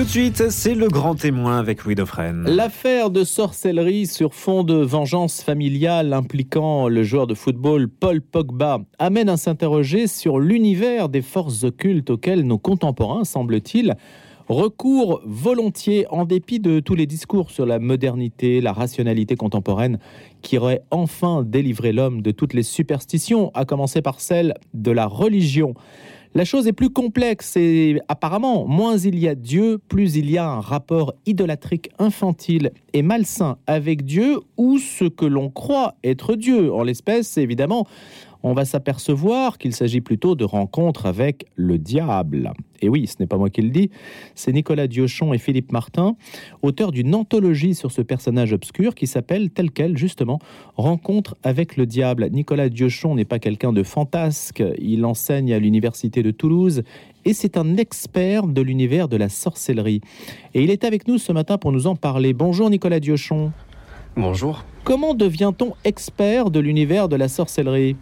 Tout de suite, c'est le grand témoin avec Louis Dauphren. L'affaire de sorcellerie sur fond de vengeance familiale impliquant le joueur de football Paul Pogba amène à s'interroger sur l'univers des forces occultes auxquelles nos contemporains, semble-t-il, recourent volontiers en dépit de tous les discours sur la modernité, la rationalité contemporaine qui aurait enfin délivré l'homme de toutes les superstitions, à commencer par celle de la religion. La chose est plus complexe et apparemment, moins il y a Dieu, plus il y a un rapport idolâtrique infantile et malsain avec Dieu ou ce que l'on croit être Dieu. En l'espèce, évidemment, on va s'apercevoir qu'il s'agit plutôt de rencontres avec le diable. Et oui, ce n'est pas moi qui le dis, c'est Nicolas Diochon et Philippe Martin, auteurs d'une anthologie sur ce personnage obscur qui s'appelle tel quel justement Rencontre avec le diable. Nicolas Diochon n'est pas quelqu'un de fantasque, il enseigne à l'université de Toulouse et c'est un expert de l'univers de la sorcellerie. Et il est avec nous ce matin pour nous en parler. Bonjour Nicolas Diochon. Bonjour. Comment devient-on expert de l'univers de la sorcellerie?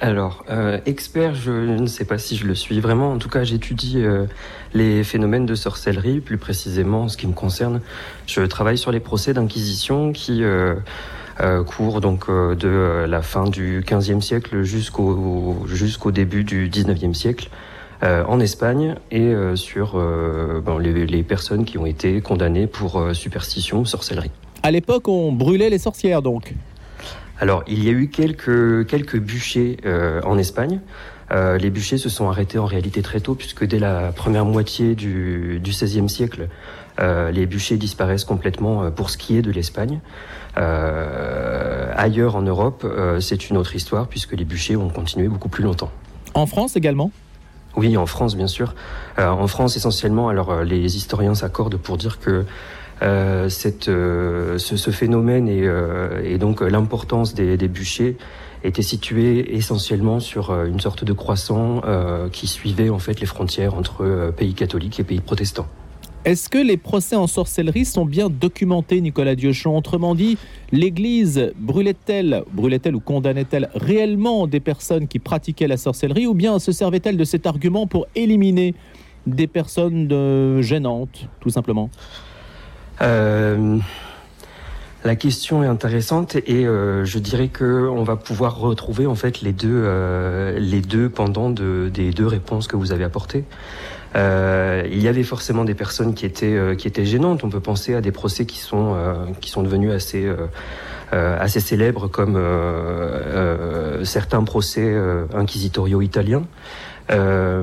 Alors, euh, expert, je ne sais pas si je le suis vraiment. En tout cas, j'étudie euh, les phénomènes de sorcellerie, plus précisément en ce qui me concerne. Je travaille sur les procès d'inquisition qui euh, courent donc de la fin du XVe siècle jusqu'au début du XIXe siècle. en Espagne et sur les, les, personnes qui ont été condamnées pour superstition, sorcellerie. À l'époque, on brûlait les sorcières donc alors, il y a eu quelques, quelques bûchers euh, en Espagne. Euh, les bûchers se sont arrêtés en réalité très tôt, puisque dès la première moitié du, du XVIe siècle, euh, les bûchers disparaissent complètement pour ce qui est de l'Espagne. ailleurs en Europe, c'est une autre histoire, puisque les bûchers ont continué beaucoup plus longtemps. En France également? Oui, en France, bien sûr. en France, essentiellement, alors les historiens s'accordent pour dire que cette, euh, ce, phénomène et, euh, donc l'importance des, bûchers était située essentiellement sur une sorte de croissant qui suivait en fait les frontières entre pays catholiques et pays protestants. Est-ce que les procès en sorcellerie sont bien documentés, Nicolas Diochon? Autrement dit, l'Église brûlait-elle, brûlait-elle ou condamnait-elle réellement des personnes qui pratiquaient la sorcellerie, ou bien se servait-elle de cet argument pour éliminer des personnes gênantes, tout simplement? Euh, la question est intéressante et euh, je dirais que on va pouvoir retrouver en fait les deux euh, les deux pendant de, des deux réponses que vous avez apportées. il y avait forcément des personnes qui étaient qui étaient gênantes. On peut penser à des procès qui sont qui sont devenus assez assez célèbres comme certains procès inquisitoriaux italiens. Euh,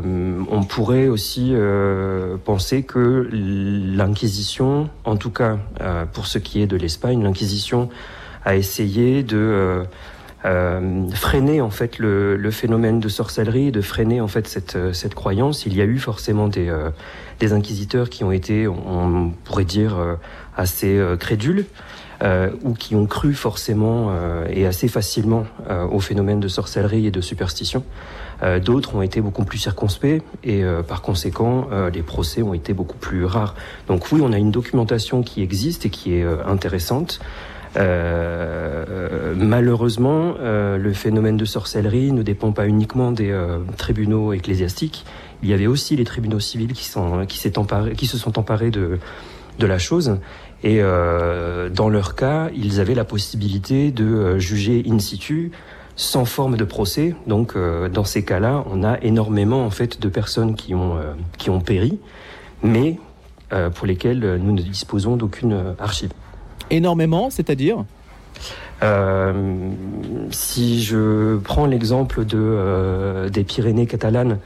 on pourrait aussi euh, penser que l'Inquisition, en tout cas euh, pour ce qui est de l'Espagne, l'Inquisition a essayé de freiner en fait le, phénomène de sorcellerie, de freiner en fait cette, cette croyance. Il y a eu forcément des, des inquisiteurs qui ont été, on pourrait dire, assez crédules. Ou qui ont cru forcément et assez facilement au phénomène de sorcellerie et de superstition. Euh, d'autres ont été beaucoup plus circonspects et euh, par conséquent, euh, les procès ont été beaucoup plus rares. Donc oui, on a une documentation qui existe et qui est intéressante. malheureusement, le phénomène de sorcellerie ne dépend pas uniquement des tribunaux ecclésiastiques. Il y avait aussi les tribunaux civils qui, sont, qui, qui se sont emparés de, de la chose. Et dans leur cas, ils avaient la possibilité de juger in situ sans forme de procès. Donc, euh, dans ces cas-là, on a énormément en fait de personnes qui ont euh, qui ont péri, mais euh, pour lesquelles nous ne disposons d'aucune archive. Énormément, c'est-à-dire? Si je prends l'exemple de des Pyrénées catalanes.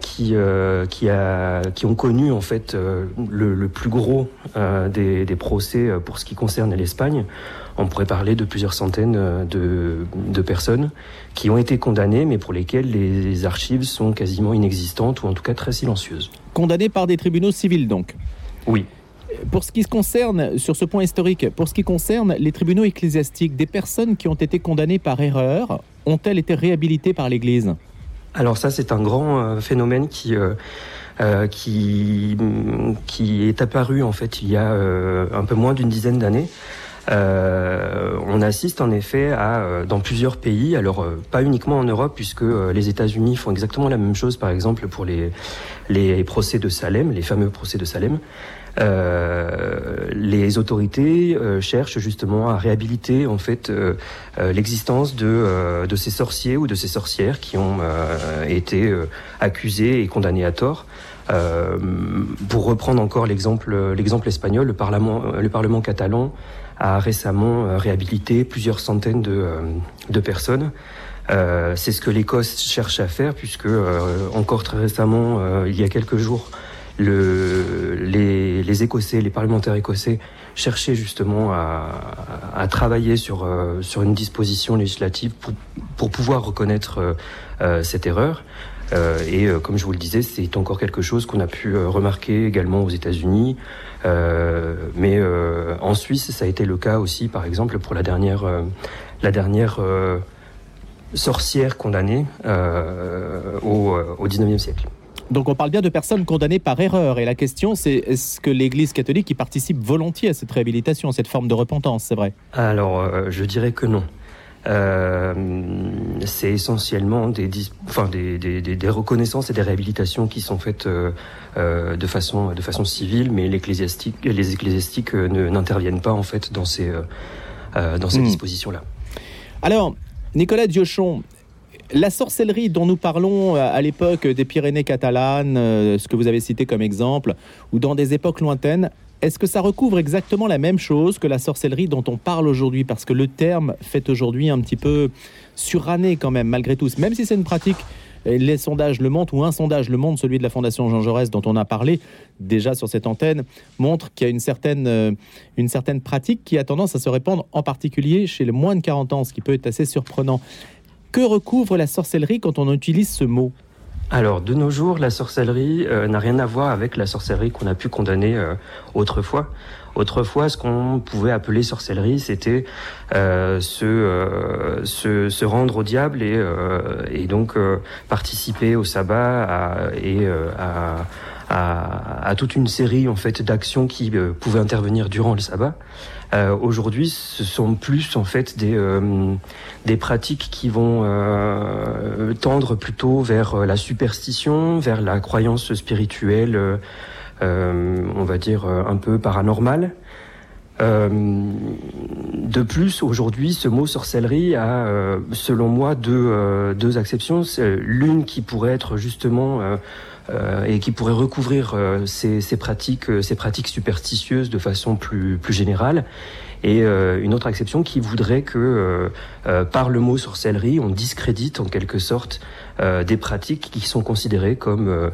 Qui, qui, a, qui ont connu en fait le, plus gros des, des, procès pour ce qui concerne l'Espagne on pourrait parler de plusieurs centaines euh, de, personnes qui ont été condamnées, mais pour lesquelles les archives sont quasiment inexistantes ou en tout cas très silencieuses. Condamnées par des tribunaux civils donc Oui. Pour ce qui se concerne, sur ce point historique, pour ce qui concerne les tribunaux ecclésiastiques, des personnes qui ont été condamnées par erreur ont-elles été réhabilitées par l'Église? Alors ça, c'est un grand euh, phénomène qui... Euh, qui, qui est apparu en fait il y a un peu moins d'une dizaine d'années. Euh, on assiste en effet à, euh, dans plusieurs pays, alors euh, pas uniquement en Europe, puisque les États-Unis font exactement la même chose, par exemple pour les, les procès de Salem, les fameux procès de Salem, euh, les autorités euh, cherchent justement à réhabiliter en fait euh, l'existence de, de ces sorciers ou de ces sorcières qui ont été accusés et condamnés à tort. pour reprendre encore l'exemple l'exemple espagnol, le Parlement le Parlement catalan a récemment réhabilité plusieurs centaines de, de personnes. C'est ce que l'Écosse cherche à faire, puisque encore très récemment, il y a quelques jours, le, les, Écossais, les parlementaires écossais cherchaient justement à, travailler sur, euh, sur une disposition législative pour, pouvoir reconnaître euh, euh cette erreur. Et comme je vous le disais, c'est encore quelque chose qu'on a pu remarquer également aux États-Unis, mais en Suisse, ça a été le cas aussi, par exemple, pour la dernière, la dernière sorcière condamnée au, au 19e siècle. Donc on parle bien de personnes condamnées par erreur. Et la question, c'est est-ce que l'Église catholique y participe volontiers à cette réhabilitation, à cette forme de repentance, c'est vrai Alors, euh, je dirais que non. Euh, c'est essentiellement des, enfin, des, des, des, reconnaissances et des réhabilitations qui sont faites euh, de, façon, de façon civile, mais les ecclésiastiques n'interviennent pas en fait dans ces, dans ces hmm. dispositions-là. Alors, Nicolas Diochon, la sorcellerie dont nous parlons euh, à l'époque des Pyrénées catalanes, euh, ce que vous avez cité comme exemple, ou dans des époques lointaines, est-ce que ça recouvre exactement la même chose que la sorcellerie dont on parle aujourd'hui? Parce que le terme fait aujourd'hui un petit peu suranné quand même, malgré tout. Même si c'est une pratique, les sondages le montrent, ou un sondage le montre, celui de la Fondation Jean Jaurès dont on a parlé déjà sur cette antenne, montre qu'il y a une certaine, euh, une certaine pratique qui a tendance à se répandre, en particulier chez les moins de 40 ans, ce qui peut être assez surprenant. Que recouvre la sorcellerie quand on utilise ce mot? Alors, de nos jours, la sorcellerie euh, n'a rien à voir avec la sorcellerie qu'on a pu condamner euh, autrefois. Autrefois, ce qu'on pouvait appeler sorcellerie, c'était euh, se, rendre au diable et donc participer au sabbat et à, à, toute une série en fait d'actions qui pouvaient intervenir durant le sabbat. Euh, Aujourd'hui, ce sont plus en fait des, euh, des pratiques qui vont euh, tendre plutôt vers euh, la superstition, vers la croyance spirituelle, euh, on va dire un peu paranormale. de plus, aujourd'hui, ce mot sorcellerie a, selon moi, deux, deux acceptions. L'une qui pourrait être justement euh, et qui pourrait recouvrir euh, ces, pratiques, euh, ces pratiques superstitieuses de façon plus, générale. Et une autre exception qui voudrait que, par le mot sorcellerie, on discrédite en quelque sorte des pratiques qui sont considérées comme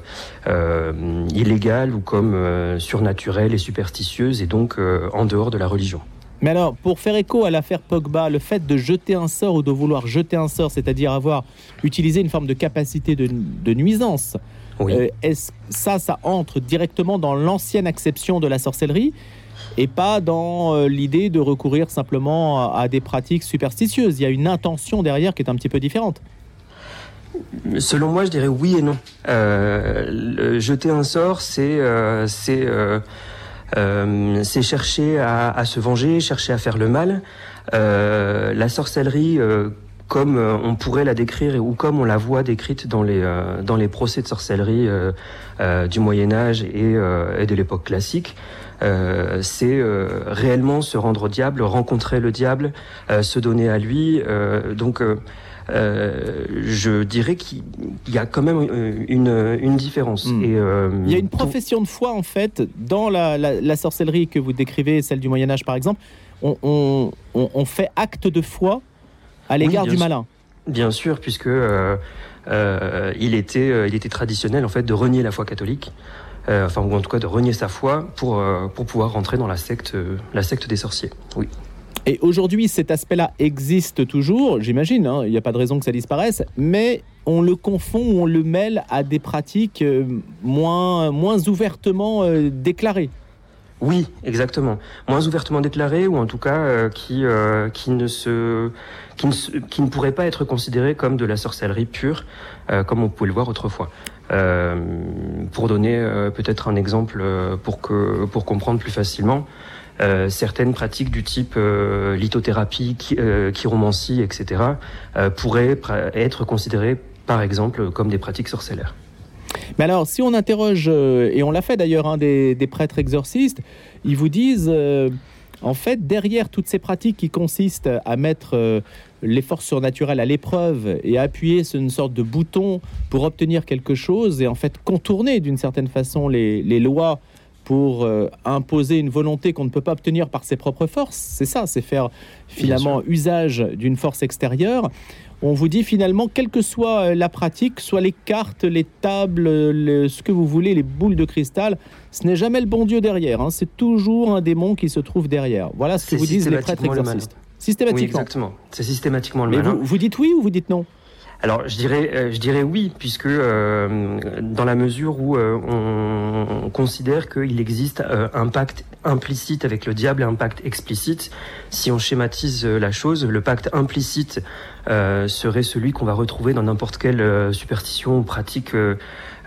illégales ou comme surnaturelles et superstitieuses et donc en dehors de la religion. Mais alors, pour faire écho à l'affaire Pogba, le fait de jeter un sort ou de vouloir jeter un sort, c'est-à-dire avoir utilisé une forme de capacité de nuisance, euh, est-ce ça, ça entre directement dans l'ancienne acception de la sorcellerie et pas dans euh, l'idée de recourir simplement à, des pratiques superstitieuses? Il y a une intention derrière qui est un petit peu différente. Selon moi, je dirais oui et non. Euh, jeter un sort, c'est c'est chercher à, à, se venger, chercher à faire le mal. la sorcellerie comme euh, on pourrait la décrire ou comme on la voit décrite dans les euh, dans les procès de sorcellerie euh, du Moyen Âge et, et de l'époque classique. c'est réellement se rendre au diable, rencontrer le diable, se donner à lui. donc je dirais qu'il y a quand même une, une différence. Hmm. Et, Il y a une profession de foi en fait dans la, la, sorcellerie que vous décrivez, celle du Moyen Âge par exemple. On, on, on fait acte de foi à l'égard du malin. Bien sûr, puisque euh, euh, il, était, euh, il était traditionnel en fait de renier la foi catholique, enfin ou en tout cas de renier sa foi pour, pour pouvoir rentrer dans la secte, la secte des sorciers. Oui. Et aujourd'hui, cet aspect-là existe toujours, j'imagine, hein, il n'y a pas de raison que ça disparaisse, mais on le confond ou on le mêle à des pratiques moins, moins ouvertement déclarées. Oui, exactement. Moins ouvertement déclarées ou en tout cas qui, qui ne se qui ne, qui ne pourrait pas être considéré comme de la sorcellerie pure, euh, comme on pouvait le voir autrefois. Euh, pour donner euh, peut-être un exemple euh, pour que pour comprendre plus facilement, euh, certaines pratiques du type lithothérapie, chiromancie, etc., pourraient être considérées par exemple comme des pratiques sorcellaires. Mais alors, si on interroge, euh, et on l'a fait d'ailleurs, hein, des, des prêtres exorcistes, ils vous disent, euh, en fait, derrière toutes ces pratiques qui consistent à mettre euh, les forces surnaturelles à l'épreuve et à appuyer sur une sorte de bouton pour obtenir quelque chose et en fait contourner d'une certaine façon les, les lois pour euh, imposer une volonté qu'on ne peut pas obtenir par ses propres forces. C'est ça, c'est faire finalement usage d'une force extérieure. On vous dit finalement, quelle que soit euh, la pratique, soit les cartes, les tables, le- ce que vous voulez, les boules de cristal, ce n'est jamais le bon Dieu derrière. hein. C'est toujours un démon qui se trouve derrière. Voilà ce que vous disent les prêtres le exorcistes. Oui, Systématiquement. exactement. C'est systématiquement le Mais malin. vous, vous dites oui ou vous dites non? Alors, je dirais, euh, je dirais oui, puisque euh, dans la mesure où euh, on, on considère qu'il existe euh, un pacte implicite avec le diable et un pacte explicite, si on schématise la chose, le pacte implicite serait celui qu'on va retrouver dans n'importe quelle euh, superstition ou pratique euh,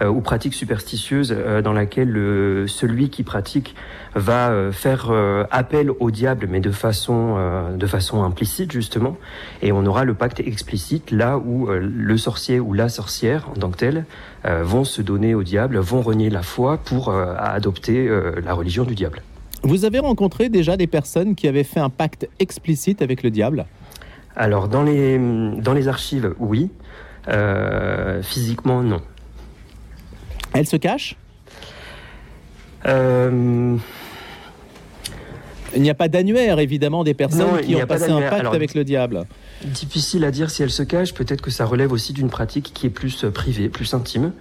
euh, ou pratique superstitieuse euh, dans laquelle le- celui qui pratique va euh, faire euh, appel au diable, mais de façon euh, de façon implicite justement. Et on aura le pacte explicite là où euh, le sorcier ou la sorcière en tant que tel euh, vont se donner au diable, vont renier la foi pour euh, adopter euh, la religion du diable. Vous avez rencontré déjà des personnes qui avaient fait un pacte explicite avec le diable? Alors dans les dans les archives, oui. Euh, physiquement, non. Elles se cachent Euh, Il n'y a pas d'annuaire, évidemment, des personnes Non, qui ont pas passé un pacte Alors, avec le diable. difficile à dire si elle se cache. Peut-être que ça relève aussi d'une pratique qui est plus euh, privée, plus intime.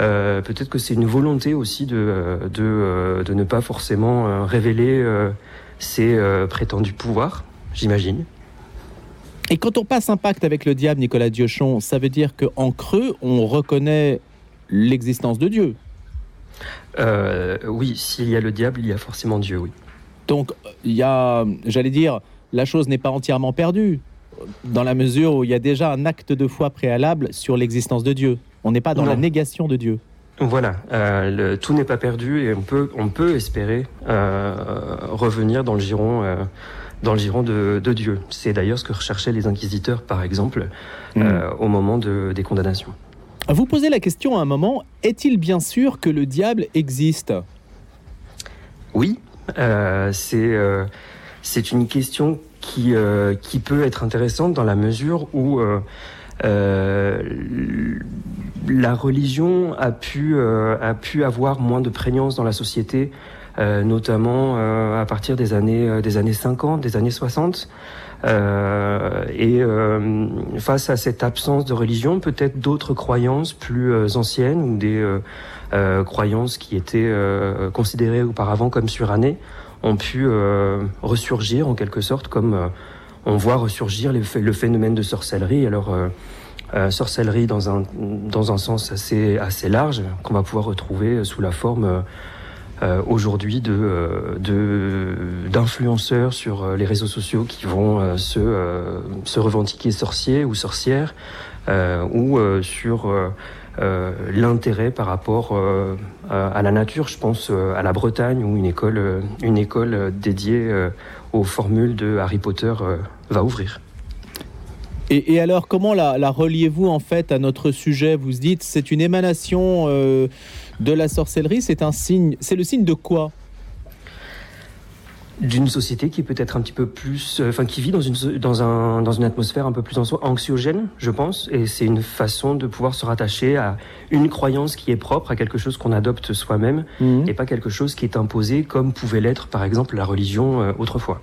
Euh, peut-être que c'est une volonté aussi de, de, de ne pas forcément révéler ses prétendus pouvoirs, j'imagine. Et quand on passe un pacte avec le diable, Nicolas Diochon, ça veut dire qu'en creux, on reconnaît l'existence de Dieu. Euh, oui, s'il y a le diable, il y a forcément Dieu, oui. Donc, il y a, j'allais dire, la chose n'est pas entièrement perdue, dans la mesure où il y a déjà un acte de foi préalable sur l'existence de Dieu. On n'est pas dans Non. la négation de Dieu. Voilà, euh, le- tout n'est pas perdu et on peut, on peut espérer euh, revenir dans le giron, dans le giron de, de Dieu. C'est d'ailleurs ce que recherchaient les inquisiteurs, par exemple, euh, au moment de, des condamnations. Vous posez la question à un moment, est-il bien sûr que le diable existe? Oui, euh, c'est euh, c'est une question qui, euh, qui peut être intéressante dans la mesure où euh, la religion a pu, euh, a pu avoir moins de prégnance dans la société, notamment euh, à partir des années, euh, des années 50, des années 60. Euh, et euh, face à cette absence de religion, peut-être d'autres croyances plus euh, anciennes ou des euh, euh, croyances qui étaient euh, considérées auparavant comme surannées ont pu euh, ressurgir en quelque sorte comme euh, on voit ressurgir le phénomène de sorcellerie. Alors euh, euh, sorcellerie dans un dans un sens assez assez large qu'on va pouvoir retrouver sous la forme euh, aujourd'hui de euh, de d'influenceurs sur euh, les réseaux sociaux qui vont se se revendiquer sorciers ou sorcières ou sur l'intérêt par rapport à la nature. Je pense à la Bretagne où une école une école dédiée aux formules de Harry Potter va ouvrir. Et, alors, comment la, reliez-vous en fait à notre sujet? Vous dites, c'est une émanation de la sorcellerie, c'est un signe, c'est le signe de quoi? D'une société qui est peut-être un petit peu plus, euh, enfin qui vit dans une dans un dans une atmosphère un peu plus anxio- anxiogène, je pense, et c'est une façon de pouvoir se rattacher à une croyance qui est propre, à quelque chose qu'on adopte soi-même, et pas quelque chose qui est imposé comme pouvait l'être par exemple la religion euh, autrefois.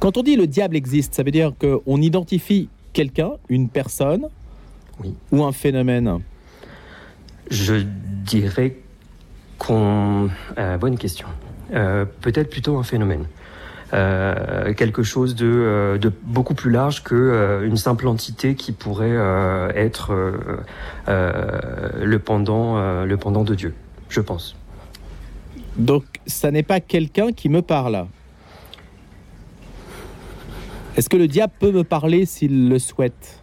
Quand on dit le diable existe, ça veut dire qu'on identifie quelqu'un, une personne Oui. ou un phénomène? Je dirais qu'on, euh, bonne question, Euh, peut-être plutôt un phénomène. Euh, quelque chose de, de beaucoup plus large que euh, une simple entité qui pourrait euh, être le pendant le pendant de Dieu, je pense. Donc, ça n'est pas quelqu'un qui me parle. Est-ce que le diable peut me parler s'il le souhaite?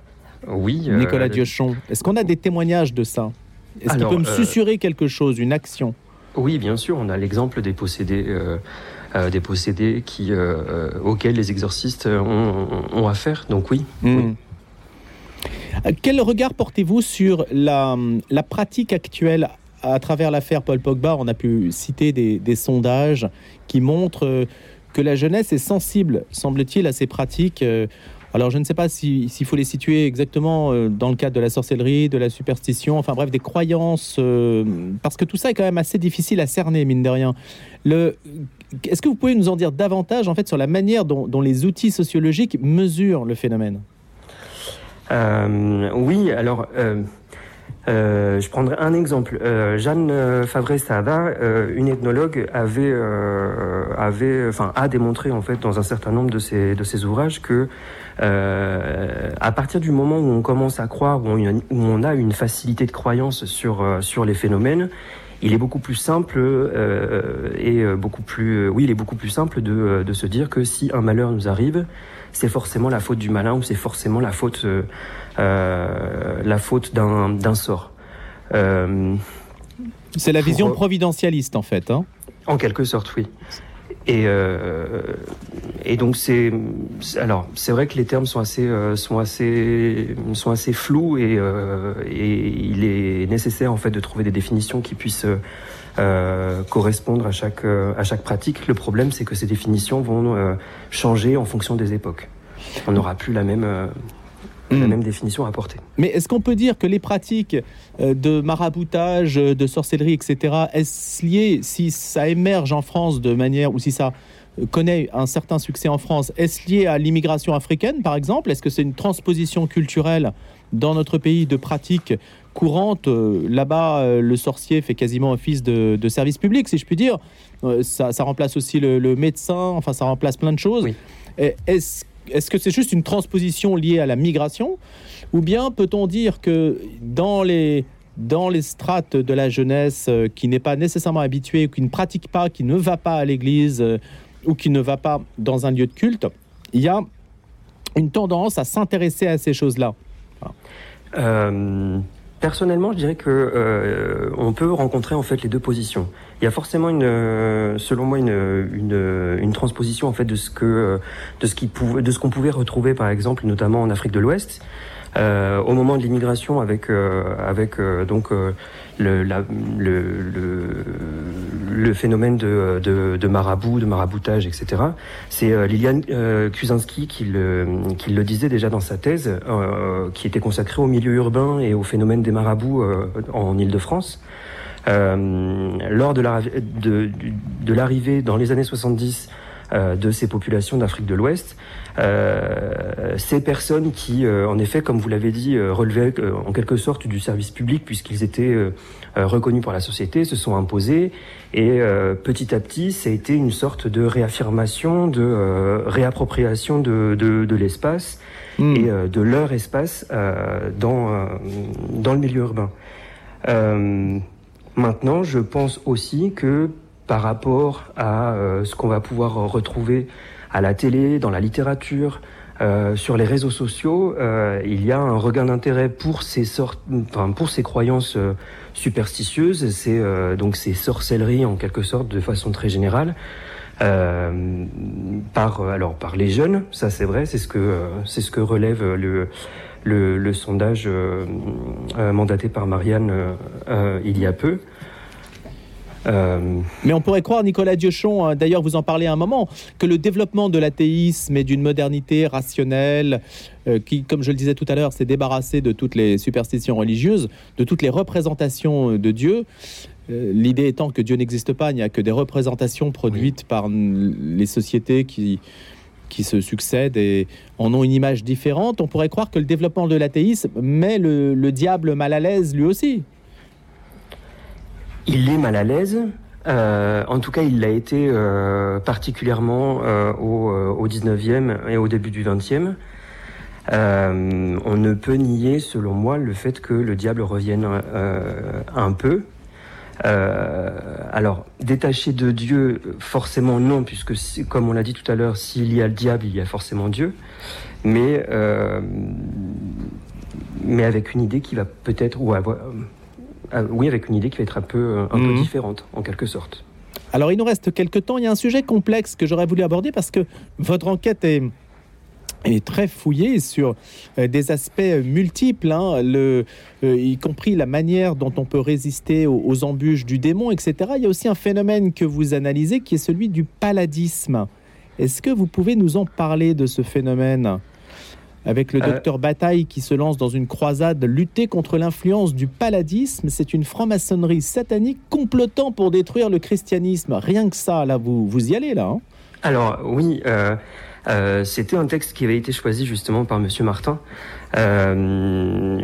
Oui, Nicolas Diochon, est-ce qu'on a des témoignages de ça? Est-ce qu'il peut me euh, susurrer quelque chose, une action? Oui, bien sûr, on a l'exemple des possédés, euh, euh, des possédés qui, euh, auxquels les exorcistes ont, affaire. Donc oui. oui. Hmm. Quel regard portez-vous sur la, la pratique actuelle à travers l'affaire Paul Pogba, on a pu citer des, sondages qui montrent que la jeunesse est sensible, semble-t-il, à ces pratiques. Euh, alors, je ne sais pas s'il faut les situer exactement euh, dans le cadre de la sorcellerie, de la superstition, enfin bref, des croyances, parce que tout ça est quand même assez difficile à cerner, mine de rien. Est-ce que vous pouvez nous en dire davantage, en fait, sur la manière dont, les outils sociologiques mesurent le phénomène? Oui, alors euh, je prendrai un exemple. Euh, Jeanne euh, Favre-Sada, euh, une ethnologue, avait, avait, a démontré en fait dans un certain nombre de ses, de ses ouvrages que à partir du moment où on commence à croire, où on, où on a une facilité de croyance sur sur les phénomènes, il est beaucoup plus simple et beaucoup plus, oui, il est beaucoup plus simple de, de se dire que si un malheur nous arrive, c'est forcément la faute du malin ou c'est forcément la faute euh, la faute d'un sort. Euh, c'est la vision providentialiste en fait. Hein en quelque sorte, oui. Et, euh, et donc c'est alors c'est vrai que les termes sont assez sont assez sont assez flous et, et il est nécessaire en fait de trouver des définitions qui puissent correspondre à chaque à chaque pratique. Le problème c'est que ces définitions vont changer en fonction des époques. On n'aura plus la même la hmm. même définition apportée. Mais est-ce qu'on peut dire que les pratiques euh, de maraboutage, de sorcellerie, etc., est-ce lié, si ça émerge en France de manière, ou si ça connaît un certain succès en France, est-ce lié à l'immigration africaine, par exemple? Est-ce que c'est une transposition culturelle dans notre pays de pratiques courantes? Euh, Là-bas, euh, le sorcier fait quasiment office de, de, service public, si je puis dire. ça, remplace aussi le, médecin, enfin, ça remplace plein de choses. Est-ce est-ce que c'est juste une transposition liée à la migration Ou bien peut-on dire que dans les, dans les strates de la jeunesse euh, qui n'est pas nécessairement habituée, qui ne pratique pas, qui ne va pas à l'église euh, ou qui ne va pas dans un lieu de culte, il y a une tendance à s'intéresser à ces choses-là? Euh, Personnellement, je dirais que euh, on peut rencontrer en fait les deux positions. Il y a forcément une, euh, selon moi, une, une, transposition en fait de ce que de ce qui pouvait, de ce qu'on pouvait retrouver par exemple, notamment en Afrique de l'Ouest, euh, au moment de l'immigration avec euh, avec euh, donc le, la, le, le, le, phénomène de, de, de, marabout, de maraboutage, etc. C'est euh, Liliane euh, Kuzinski qui le, qui le disait déjà dans sa thèse, euh, qui était consacrée au milieu urbain et au phénomène des marabouts en Île-de-France. lors de l'arrivée de, de, dans les années 70 de ces populations d'Afrique de l'Ouest, euh, ces personnes qui, euh, en effet, comme vous l'avez dit, euh, relevaient en quelque sorte du service public puisqu'ils étaient reconnus par la société, se sont imposés et petit à petit, ça a été une sorte de réaffirmation, de réappropriation de, de, de l'espace hmm. et de leur espace dans, dans le milieu urbain. maintenant, je pense aussi que par rapport à ce qu'on va pouvoir retrouver à la télé, dans la littérature, euh, sur les réseaux sociaux, euh, il y a un regain d'intérêt pour ces sortes, enfin, pour ces croyances euh, superstitieuses, c'est euh, donc ces sorcelleries en quelque sorte de façon très générale. Euh, par alors par les jeunes, ça c'est vrai, c'est ce que c'est ce que relève le le, le sondage mandaté par Marianne il y a peu. Euh, Mais on pourrait croire, Nicolas Diochon, hein, d'ailleurs vous en parlez un moment, que le développement de l'athéisme et d'une modernité rationnelle, euh, qui, comme je le disais tout à l'heure, s'est débarrassé de toutes les superstitions religieuses, de toutes les représentations de Dieu, euh, l'idée étant que Dieu n'existe pas, il n'y a que des représentations produites par les sociétés qui qui se succèdent et en ont une image différente, on pourrait croire que le développement de l'athéisme met le diable mal à l'aise lui aussi. Il est mal à l'aise. Euh, en tout cas, il l'a été euh, particulièrement euh, au, au 19e et au début du 20e. Euh, on ne peut nier, selon moi, le fait que le diable revienne un peu. alors, détaché de Dieu, forcément non, puisque comme on l'a dit tout à l'heure, s'il y a le diable, il y a forcément Dieu. Mais, mais avec une idée qui va peut-être, ou avoir, ah, oui, avec une idée qui va être un peu, euh, peu mhm. différente, en quelque sorte. Alors, il nous reste quelques temps. Il y a un sujet complexe que j'aurais voulu aborder parce que votre enquête est, est très fouillé sur euh, des aspects multiples, hein, le, euh, y compris la manière dont on peut résister aux, embûches du démon, etc. Il y a aussi un phénomène que vous analysez qui est celui du paladisme. Est-ce que vous pouvez nous en parler de ce phénomène? Avec le euh. docteur Bataille qui se lance dans une croisade lutter contre l'influence du paladisme. C'est une franc-maçonnerie satanique complotant pour détruire le christianisme. Rien que ça, là, vous, vous y allez, là. Hein? Alors, oui. Euh, c'était un texte qui avait été choisi justement par Monsieur Martin. Euh,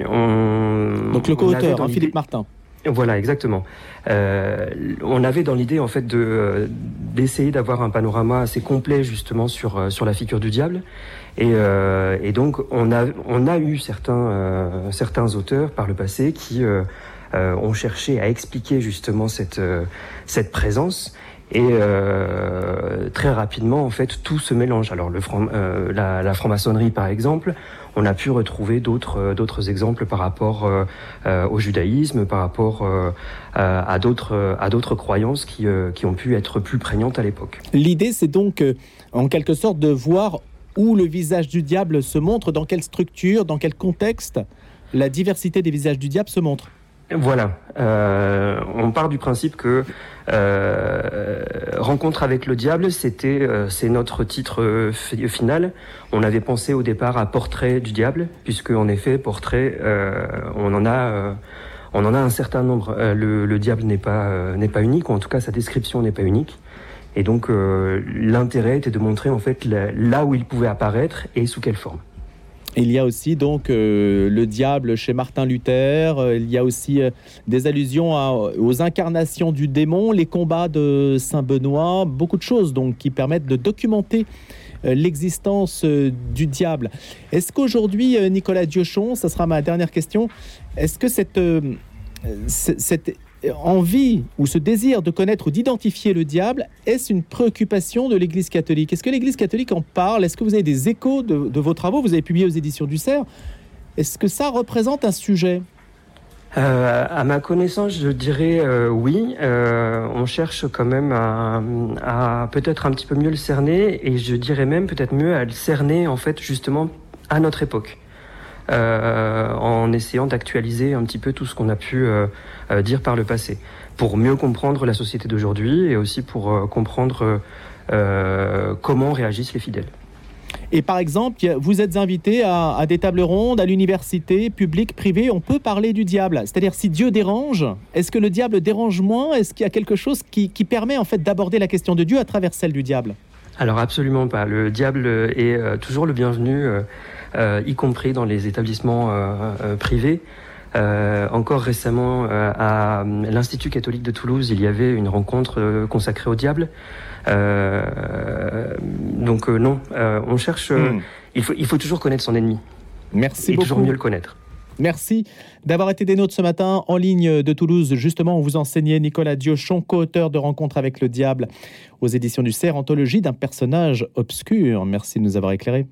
Donc le co-auteur, hein, Philippe Martin. Voilà, exactement. Euh, on avait dans l'idée en fait de d'essayer d'avoir un panorama assez complet justement sur sur la figure du diable. Et, et donc on a on a eu certains certains auteurs par le passé qui ont cherché à expliquer justement cette cette présence. Et euh, très rapidement, en fait, tout se mélange. Alors, le euh, la, la franc-maçonnerie, par exemple, on a pu retrouver d'autres euh, exemples par rapport euh, euh, au judaïsme, par rapport à d'autres à d'autres croyances qui, qui ont pu être plus prégnantes à l'époque. L'idée, c'est donc, en quelque sorte, de voir où le visage du diable se montre, dans quelle structure, dans quel contexte la diversité des visages du diable se montre. Voilà, euh, on part du principe que euh, Rencontre avec le diable, c'était euh, c'est notre titre final. On avait pensé au départ à Portrait du diable, puisque en effet Portrait, on en a on en a un certain nombre. Le, le, diable n'est pas n'est pas unique, ou en tout cas sa description n'est pas unique. Et donc l'intérêt était de montrer en fait là où il pouvait apparaître et sous quelle forme. Il y a aussi donc euh, le diable chez Martin Luther, euh, il y a aussi euh, des allusions aux incarnations du démon, les combats de Saint Benoît, beaucoup de choses donc qui permettent de documenter l'existence du diable. Est-ce qu'aujourd'hui, Nicolas Diochon, ça sera ma dernière question, est-ce que cette, cette envie ou ce désir de connaître ou d'identifier le diable, est-ce une préoccupation de l'Église catholique? Est-ce que l'Église catholique en parle? Est-ce que vous avez des échos de, vos travaux? Vous avez publié aux éditions du Cerf. Est-ce que ça représente un sujet? Euh, à ma connaissance, je dirais euh, oui. Euh, on cherche quand même à, peut-être un petit peu mieux le cerner, et je dirais même peut-être mieux à le cerner en fait justement à notre époque. En essayant d'actualiser un petit peu tout ce qu'on a pu dire par le passé, pour mieux comprendre la société d'aujourd'hui et aussi pour comprendre comment réagissent les fidèles. Et par exemple, vous êtes invité à, des tables rondes, à l'université, publique, privée, on peut parler du diable. C'est-à-dire, si Dieu dérange, est-ce que le diable dérange moins? Est-ce qu'il y a quelque chose qui, qui permet en fait d'aborder la question de Dieu à travers celle du diable? Alors absolument pas. Le diable est toujours le bienvenu euh, y compris dans les établissements euh, euh, encore récemment, à l'Institut catholique de Toulouse, il y avait une rencontre consacrée au diable. donc non, on cherche. Hmm. Il, faut, il faut toujours connaître son ennemi. Merci et beaucoup. toujours mieux le connaître. Merci d'avoir été des nôtres ce matin en ligne de Toulouse. Justement, on vous enseignait Nicolas Diochon, co-auteur de Rencontre avec le diable aux éditions du Cerf, anthologie d'un personnage obscur. Merci de nous avoir éclairés.